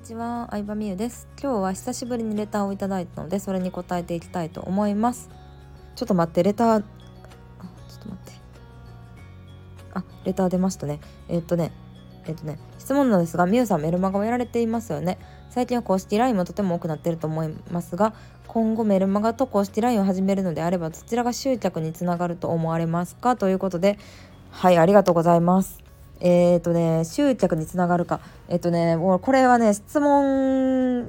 にちは、相葉美優です。今日は久しぶりにレターをいただいたので、それに答えていきたいと思います。ちょっと待って、レター、あ、ちょっと待って。あ、レター出ましたね。え、っとね、え、っとね、質問なんですが、美優さんメルマガをやられていますよね。最近は公式 LINE もとても多くなってると思いますが、今後メルマガと公式 LINE を始めるのであれば、どちらが集客につながると思われますか？ということで、はい、ありがとうございます。えっ、ー、とね、集客につながるか。えっ、ー、とね、もうこれはね、質問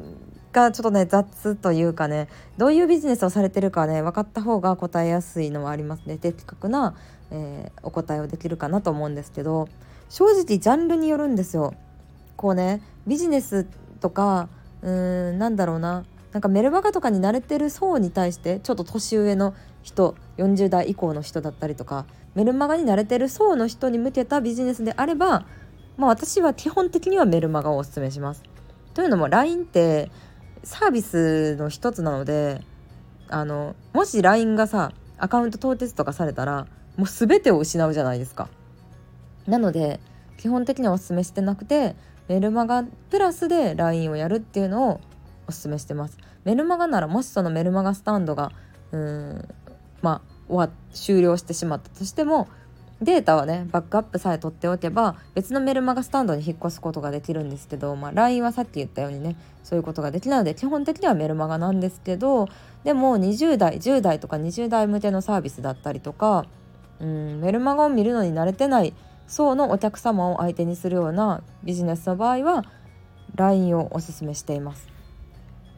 がちょっとね、雑というかね、どういうビジネスをされてるかね、分かった方が答えやすいのはありますね。的確な、えー、お答えをできるかなと思うんですけど、正直ジャンルによるんですよ。こうね、ビジネスとか、うーん、なんだろうな。なんかメルマガとかに慣れてる層に対してちょっと年上の人40代以降の人だったりとかメルマガに慣れてる層の人に向けたビジネスであれば、まあ、私は基本的にはメルマガをおすすめします。というのも LINE ってサービスの一つなのであのもし LINE がさアカウント凍結とかされたらもう全てを失うじゃないですか。なので基本的にはおすすめしてなくてメルマガプラスで LINE をやるっていうのをおすすめしてます。メルマガならもしそのメルマガスタンドがうんまあ終了してしまったとしてもデータはねバックアップさえ取っておけば別のメルマガスタンドに引っ越すことができるんですけど、まあ、LINE はさっき言ったようにねそういうことができないので基本的にはメルマガなんですけどでも20代10代とか20代向けのサービスだったりとかうんメルマガを見るのに慣れてない層のお客様を相手にするようなビジネスの場合は LINE をおすすめしています。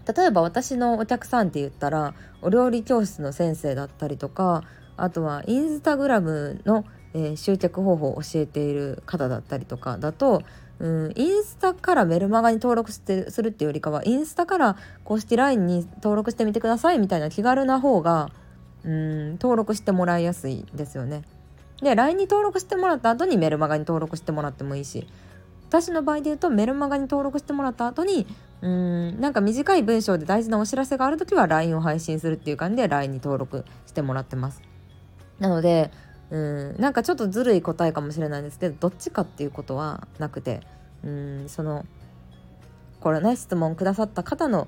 例えば私のお客さんって言ったらお料理教室の先生だったりとかあとはインスタグラムの、えー、集客方法を教えている方だったりとかだとうんインスタからメルマガに登録してするっていうよりかはインスタから公式 LINE に登録してみてくださいみたいな気軽な方がうん登録してもらいやすいですよね。で LINE に登録してもらった後にメルマガに登録してもらってもいいし私の場合で言うとメルマガに登録してもらった後にうん。なんか短い文章で大事なお知らせがある時は LINE を配信するっていう感じで LINE に登録してもらってます。なのでうん。なんかちょっとずるい答えかもしれないんですけどどっちかっていうことはなくてうん。そのこれね質問くださった方の、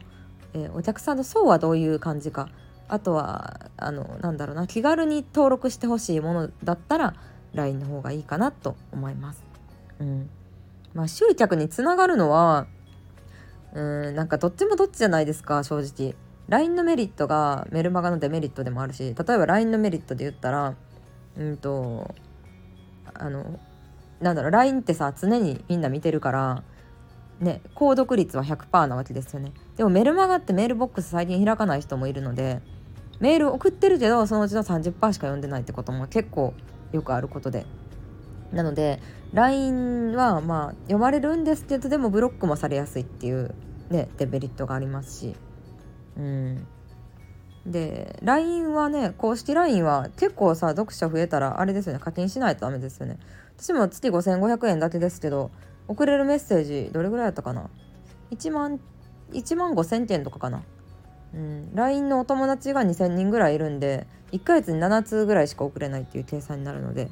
えー、お客さんの層はどういう感じか。あとはあのなんだろうな気軽に登録してほしいものだったら LINE の方がいいかなと思います。うん。まあ、集客につながるのはうんなんかどっちもどっちじゃないですか正直。LINE のメリットがメルマガのデメリットでもあるし例えば LINE のメリットで言ったらうんとあのなんだろう LINE ってさ常にみんな見てるからね購読率は100%なわけですよね。でもメルマガってメールボックス最近開かない人もいるのでメール送ってるけどそのうちの30%しか読んでないってことも結構よくあることで。なので LINE はまあ読まれるんですけどでもブロックもされやすいっていうねデメリットがありますし。うん。で LINE はね公式 LINE は結構さ読者増えたらあれですよね。課金しないとダメですよね。私も月5500円だけですけど送れるメッセージどれぐらいだったかな？1万1万5000件とかかな。うん、LINE のお友達が2,000人ぐらいいるんで1ヶ月に7通ぐらいしか送れないっていう計算になるので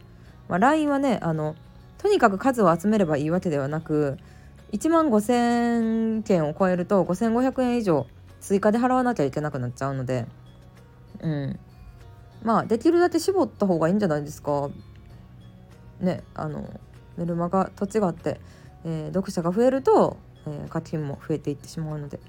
まあ、LINE はねあのとにかく数を集めればいいわけではなく1万5,000件を超えると5,500円以上追加で払わなきゃいけなくなっちゃうのでうん。まあできるだけ絞った方がいいんじゃないですか。ねあのメルマガと違って、えー、読者が増えると、えー、課金も増えていってしまうので。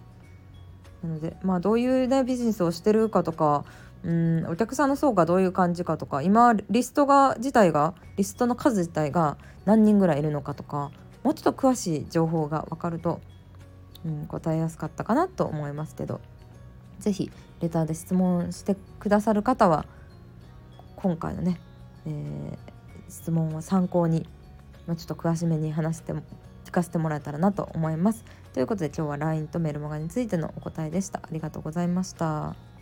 なのでまあどういうねビジネスをしてるかとかうんお客さんの層がどういう感じかとか今リストが自体がリストの数自体が何人ぐらいいるのかとかもうちょっと詳しい情報が分かると、うん、答えやすかったかなと思いますけど是非レターで質問してくださる方は今回のね、えー、質問を参考に、まあ、ちょっと詳しめに話して聞かせてもらえたらなと思います。ということで今日は LINE とメルマガについてのお答えでした。ありがとうございました。